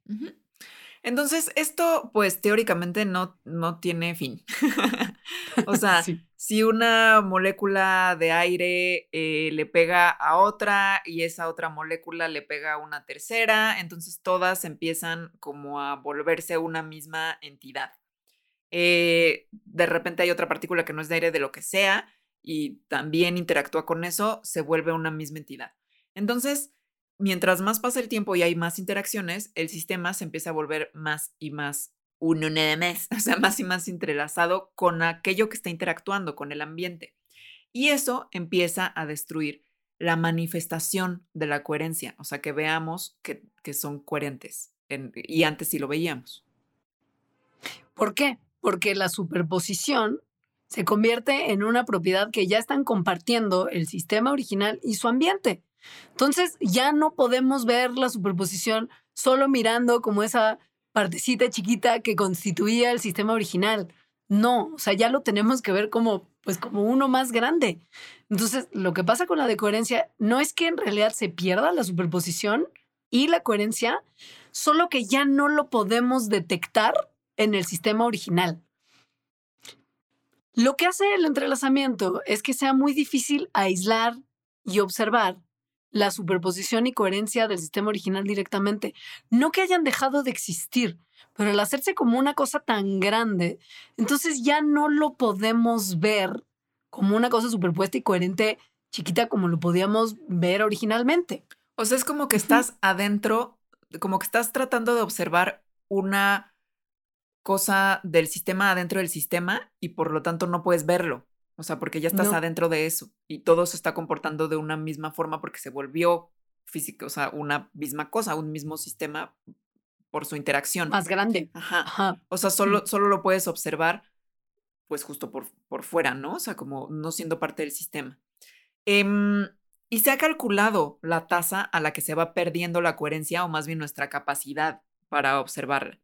Entonces, esto, pues teóricamente no, no tiene fin. o sea, si una molécula de aire eh, le pega a otra y esa otra molécula le pega a una tercera, entonces todas empiezan como a volverse una misma entidad. Eh, de repente hay otra partícula que no es de aire de lo que sea y también interactúa con eso, se vuelve una misma entidad. Entonces, mientras más pasa el tiempo y hay más interacciones, el sistema se empieza a volver más y más uno nada más, o sea, más y más entrelazado con aquello que está interactuando con el ambiente. Y eso empieza a destruir la manifestación de la coherencia, o sea, que veamos que, son coherentes. y antes sí lo veíamos. ¿Por qué? Porque la superposición se convierte en una propiedad que ya están compartiendo el sistema original y su ambiente. Entonces ya no podemos ver la superposición solo mirando como esa partecita chiquita que constituía el sistema original. No, o sea, ya lo tenemos que ver como, pues, como uno más grande. Entonces, lo que pasa con la decoherencia no es que en realidad se pierda la superposición y la coherencia, solo que ya no lo podemos detectar en el sistema original. Lo que hace el entrelazamiento es que sea muy difícil aislar y observar la superposición y coherencia del sistema original directamente. No que hayan dejado de existir, pero al hacerse como una cosa tan grande, entonces ya no lo podemos ver como una cosa superpuesta y coherente chiquita como lo podíamos ver originalmente. O sea, es como que estás adentro, como que estás tratando de observar una cosa del sistema adentro del sistema y por lo tanto no puedes verlo. O sea, porque ya estás adentro de eso y todo se está comportando de una misma forma porque se volvió físico, o sea, una misma cosa, un mismo sistema por su interacción. Más grande. Ajá. O sea, solo, solo lo puedes observar, pues justo por, por fuera, ¿no? O sea, como no siendo parte del sistema. Em, y se ha calculado la tasa a la que se va perdiendo la coherencia o más bien nuestra capacidad para observarla.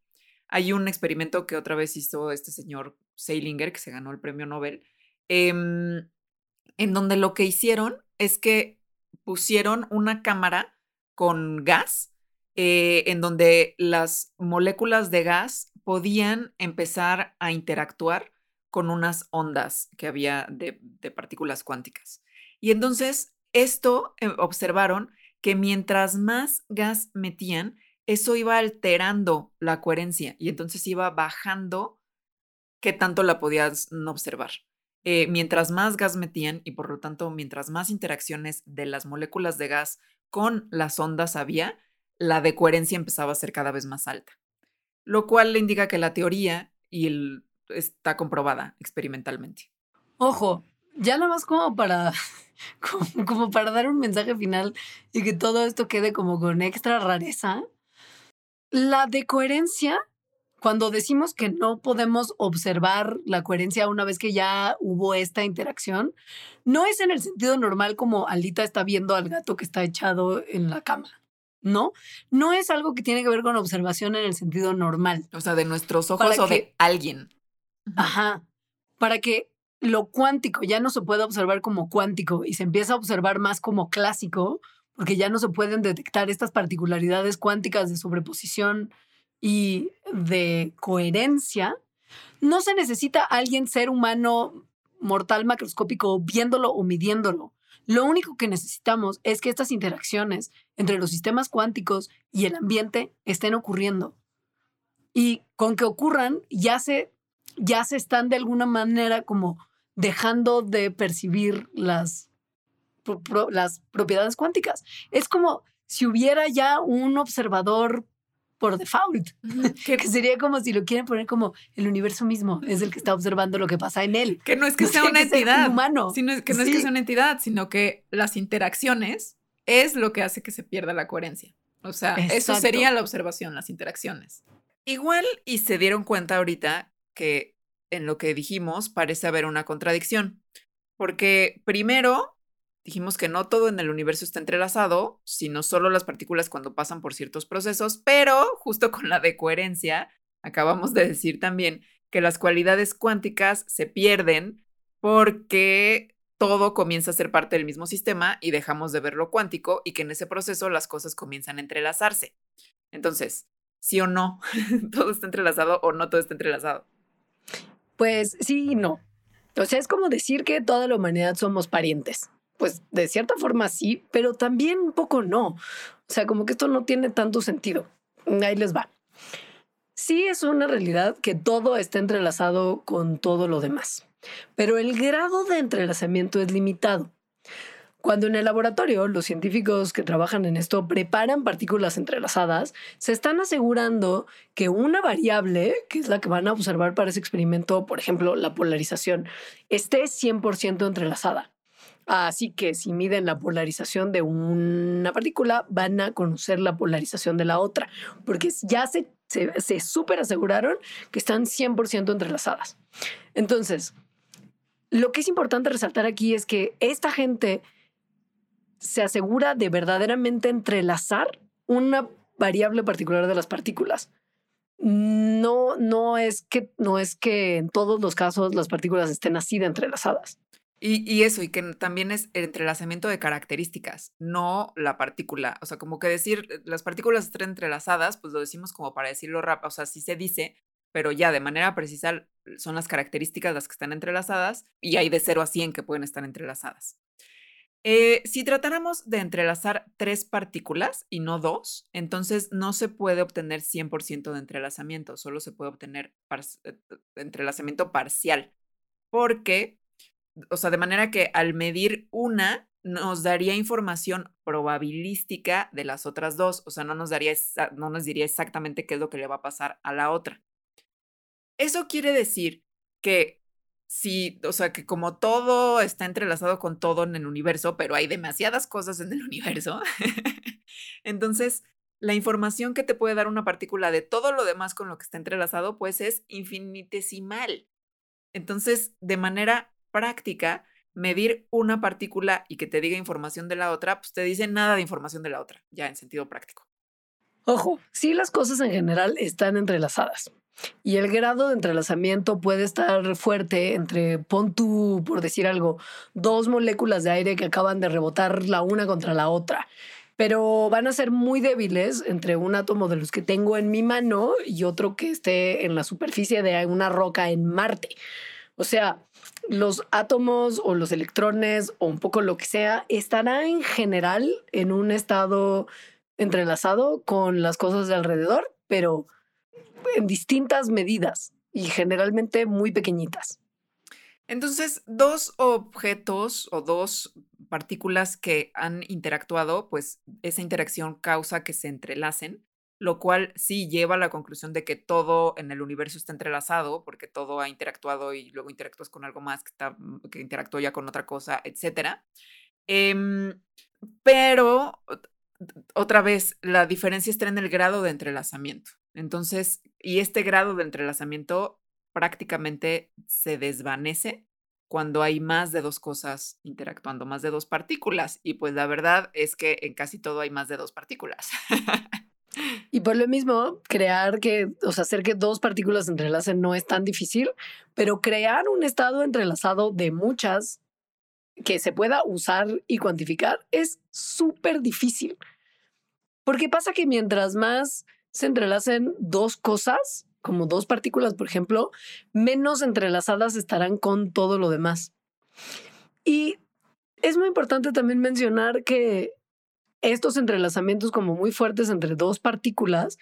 Hay un experimento que otra vez hizo este señor Seilinger, que se ganó el premio Nobel, Em, en donde lo que hicieron es que pusieron una cámara con gas, eh, en donde las moléculas de gas podían empezar a interactuar con unas ondas que había de, partículas cuánticas. Y entonces esto eh, observaron que mientras más gas metían, eso iba alterando la coherencia y entonces iba bajando qué tanto la podías observar. Eh, mientras más gas metían y por lo tanto mientras más interacciones de las moléculas de gas con las ondas había, la de coherencia empezaba a ser cada vez más alta. Lo cual le indica que la teoría y está comprobada experimentalmente. Ojo, ya nada más como para, como, para dar un mensaje final y que todo esto quede como con extra rareza. La de coherencia cuando decimos que no podemos observar la coherencia una vez que ya hubo esta interacción, no es en el sentido normal como Alita está viendo al gato que está echado en la cama. No, no es algo que tiene que ver con observación en el sentido normal. O sea, de nuestros ojos o de alguien. Ajá. Para que lo cuántico ya no se pueda observar como cuántico y se empieza a observar más como clásico, porque ya no se pueden detectar estas particularidades cuánticas de sobreposición y de coherencia, no se necesita alguien ser humano mortal macroscópico viéndolo o midiéndolo. Lo único que necesitamos es que estas interacciones entre los sistemas cuánticos y el ambiente estén ocurriendo. Y con que ocurran, ya se, ya se están de alguna manera como dejando de percibir las, las propiedades cuánticas. Es como si hubiera ya un observador por default, que sería como si lo quieren poner como el universo mismo es el que está observando lo que pasa en él. Que no es que sea una entidad, humano. Sino, que no es que sea una entidad, sino que las interacciones es lo que hace que se pierda la coherencia. O sea, eso sería la observación, las interacciones. Igual y se dieron cuenta ahorita que en lo que dijimos parece haber una contradicción, porque primero Dijimos que no todo en el universo está entrelazado, sino solo las partículas cuando pasan por ciertos procesos, pero justo con la de coherencia, acabamos de decir también que las cualidades cuánticas se pierden porque todo comienza a ser parte del mismo sistema y dejamos de ver lo cuántico y que en ese proceso las cosas comienzan a entrelazarse. Entonces, sí o no, todo está entrelazado o no todo está entrelazado. Pues sí y no. O sea, es como decir que toda la humanidad somos parientes pues de cierta forma sí, pero también un poco no. O sea, como que esto no tiene tanto sentido. Ahí les va. Sí es una realidad que todo está entrelazado con todo lo demás, pero el grado de entrelazamiento es limitado. Cuando en el laboratorio los científicos que trabajan en esto preparan partículas entrelazadas, se están asegurando que una variable, que es la que van a observar para ese experimento, por ejemplo, la polarización, esté 100% entrelazada. Así que si miden la polarización de una partícula, van a conocer la polarización de la otra, porque ya se, se, súper aseguraron que están 100% entrelazadas. Entonces, lo que es importante resaltar aquí es que esta gente se asegura de verdaderamente entrelazar una variable particular de las partículas. no, no es que no es que en todos los casos las partículas estén así de entrelazadas. Y, eso, y que también es el entrelazamiento de características, no la partícula. O sea, como que decir eh, las partículas están entrelazadas, pues lo decimos como para decirlo rápido. O sea, sí se dice, pero ya de manera precisa son las características las que están entrelazadas y hay de 0 a 100 que pueden estar entrelazadas. Eh, si tratáramos de entrelazar tres partículas y no dos, entonces no se puede obtener 100% de entrelazamiento, solo se puede obtener eh, entrelazamiento parcial, porque, o sea, de manera que al medir una, nos daría información probabilística de las otras dos, o sea, no nos, daría, no nos diría exactamente qué es lo que le va a pasar a la otra. Eso quiere decir que Sí, o sea, que como todo está entrelazado con todo en el universo, pero hay demasiadas cosas en el universo, entonces la información que te puede dar una partícula de todo lo demás con lo que está entrelazado, pues es infinitesimal. Entonces, de manera práctica, medir una partícula y que te diga información de la otra, pues te dice nada de información de la otra, ya en sentido práctico. Ojo, sí las cosas en general están entrelazadas, y el grado de entrelazamiento puede estar fuerte entre, pon tú, por decir algo, dos moléculas de aire que acaban de rebotar la una contra la otra. Pero van a ser muy débiles entre un átomo de los que tengo en mi mano y otro que esté en la superficie de una roca en Marte. O sea, los átomos o los electrones o un poco lo que sea estará en general en un estado entrelazado con las cosas de alrededor, pero en distintas medidas y generalmente muy pequeñitas. Entonces, dos objetos o dos partículas que han interactuado, pues esa interacción causa que se entrelacen, lo cual sí lleva a la conclusión de que todo en el universo está entrelazado, porque todo ha interactuado y luego interactúas con algo más que, está, que interactuó ya con otra cosa, etc. Em, pero, otra vez, la diferencia está en el grado de entrelazamiento. Entonces, y este grado de entrelazamiento prácticamente se desvanece cuando hay más de dos cosas interactuando, más de dos partículas. Y pues la verdad es que en casi todo hay más de dos partículas. Y por lo mismo, crear que, o sea, hacer que dos partículas se entrelacen no es tan difícil, pero crear un estado entrelazado de muchas que se pueda usar y cuantificar es súper difícil. Porque pasa que mientras más se entrelacen dos cosas, como dos partículas, por ejemplo, menos entrelazadas estarán con todo lo demás. Y es muy importante también mencionar que estos entrelazamientos como muy fuertes entre dos partículas,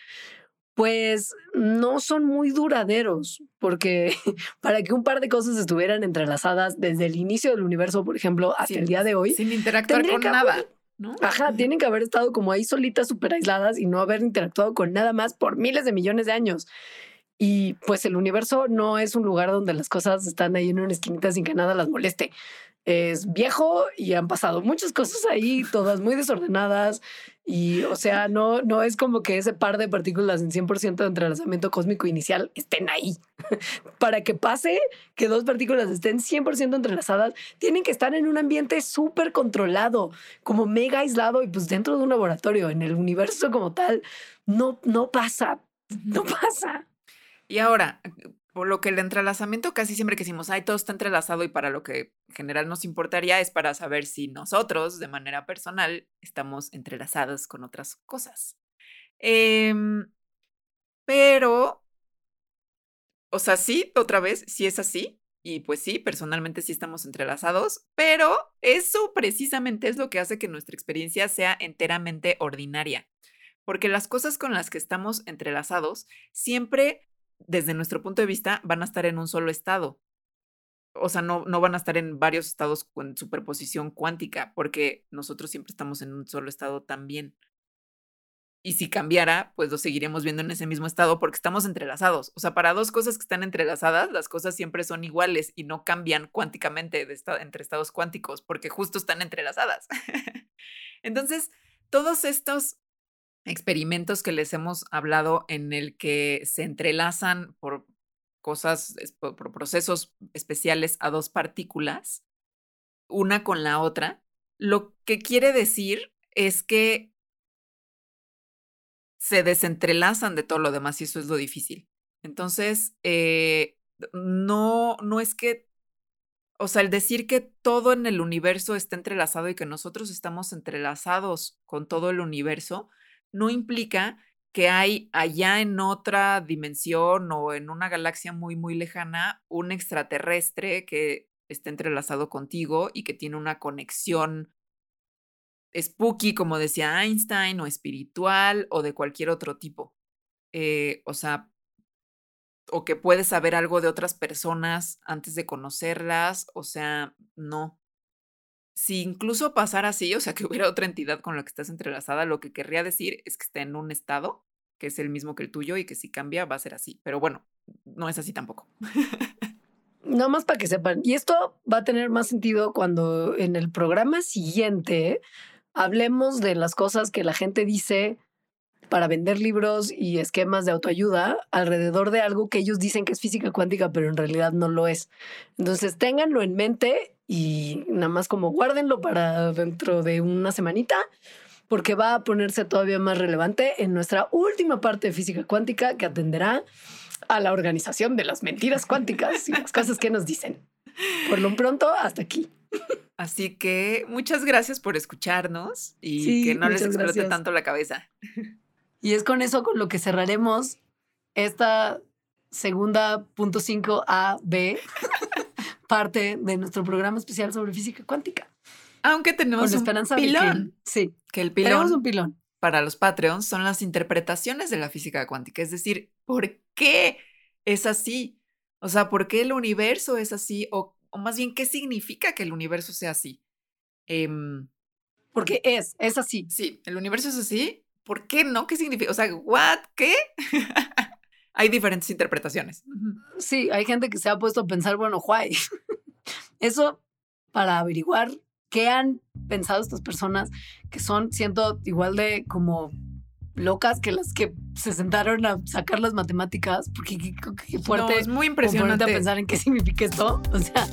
pues no son muy duraderos, porque para que un par de cosas estuvieran entrelazadas desde el inicio del universo, por ejemplo, hasta el día de hoy, sin interactuar con nada. Ajá, tienen que haber estado como ahí solitas, súper aisladas y no haber interactuado con nada más por miles de millones de años. Y pues el universo no es un lugar donde las cosas están ahí en una esquinita sin que nada las moleste es viejo y han pasado muchas cosas ahí, todas muy desordenadas. Y, o sea, no, no es como que ese par de partículas en 100% de entrelazamiento cósmico inicial estén ahí. Para que pase que dos partículas estén 100% entrelazadas, tienen que estar en un ambiente súper controlado, como mega aislado y pues dentro de un laboratorio, en el universo como tal. No, no pasa, no pasa. Y ahora, por lo que el entrelazamiento casi siempre decimos, ay, todo está entrelazado y para lo que en general nos importaría es para saber si nosotros, de manera personal, estamos entrelazados con otras cosas. Em, pero, o sea, sí, otra vez, sí es así. Y pues sí, personalmente sí estamos entrelazados, pero eso precisamente es lo que hace que nuestra experiencia sea enteramente ordinaria. Porque las cosas con las que estamos entrelazados siempre desde nuestro punto de vista, van a estar en un solo estado. O sea, no, no van a estar en varios estados con superposición cuántica, porque nosotros siempre estamos en un solo estado también. Y si cambiara, pues lo seguiremos viendo en ese mismo estado porque estamos entrelazados. O sea, para dos cosas que están entrelazadas, las cosas siempre son iguales y no cambian cuánticamente de entre estados cuánticos porque justo están entrelazadas. Entonces, todos estos experimentos que les hemos hablado en el que se entrelazan por cosas, por, procesos especiales a dos partículas, una con la otra, lo que quiere decir es que se desentrelazan de todo lo demás y eso es lo difícil. Entonces, eh, no, no es que, o sea, el decir que todo en el universo está entrelazado y que nosotros estamos entrelazados con todo el universo, no implica que hay allá en otra dimensión o en una galaxia muy, muy lejana un extraterrestre que está entrelazado contigo y que tiene una conexión spooky, como decía Einstein, o espiritual, o de cualquier otro tipo. Eh, o sea, o que puedes saber algo de otras personas antes de conocerlas, o sea, no. Si incluso pasara así, o sea, que hubiera otra entidad con la que estás entrelazada, lo que querría decir es que está en un estado que es el mismo que el tuyo y que si cambia va a ser así. Pero bueno, no es así tampoco. No más para que sepan. Y esto va a tener más sentido cuando en el programa siguiente hablemos de las cosas que la gente dice para vender libros y esquemas de autoayuda alrededor de algo que ellos dicen que es física cuántica, pero en realidad no lo es. Entonces, ténganlo en mente y nada más como guárdenlo para dentro de una semanita, porque va a ponerse todavía más relevante en nuestra última parte de física cuántica que atenderá a la organización de las mentiras cuánticas y las cosas que nos dicen. Por lo pronto, hasta aquí. Así que muchas gracias por escucharnos y que no les explote tanto la cabeza. Y es con eso con lo que cerraremos esta segunda punto 5 A B parte de nuestro programa especial sobre física cuántica. Aunque tenemos un pilón. sí, que el pilón. Tenemos un pilón. Para los Patreons son las interpretaciones de la física cuántica, es decir, ¿por qué es así? O sea, ¿por qué el universo es así? O, más bien, ¿qué significa que el universo sea así? Em, Porque es, es así. Sí, el universo es así ¿por qué no? ¿Qué significa? O sea, ¿what? ¿Qué? hay diferentes interpretaciones. Sí, hay gente que se ha puesto a pensar, bueno, why? Eso para averiguar qué han pensado estas personas que son, siento, igual de como locas que las que se sentaron a sacar las matemáticas, porque qué, fuerte. es muy impresionante. a pensar en qué significa esto. O sea,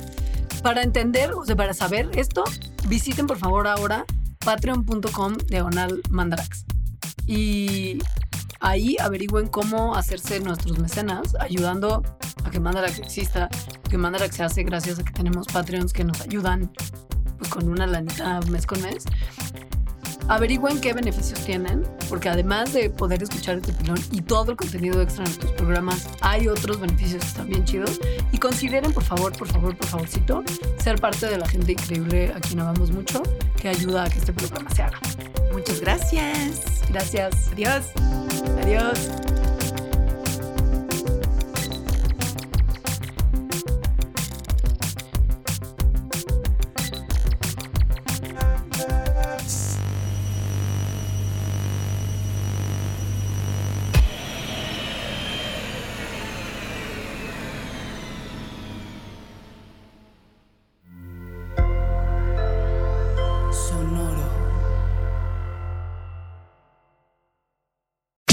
para entender, o sea, para saber esto, visiten por favor ahora patreon.com diagonal mandarax y ahí averigüen cómo hacerse nuestros mecenas, ayudando a que Mandarax exista, que Mandarax se hace gracias a que tenemos Patreons que nos ayudan pues, con una lanita mes con mes. Averigüen qué beneficios tienen, porque además de poder escuchar este pilón y todo el contenido extra en nuestros programas, hay otros beneficios que están bien chidos. Y consideren, por favor, por favor, por favorcito, ser parte de la gente increíble a quien amamos mucho, que ayuda a que este programa se haga. Muchas gracias. Gracias. Adiós. Adiós.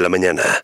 de la mañana.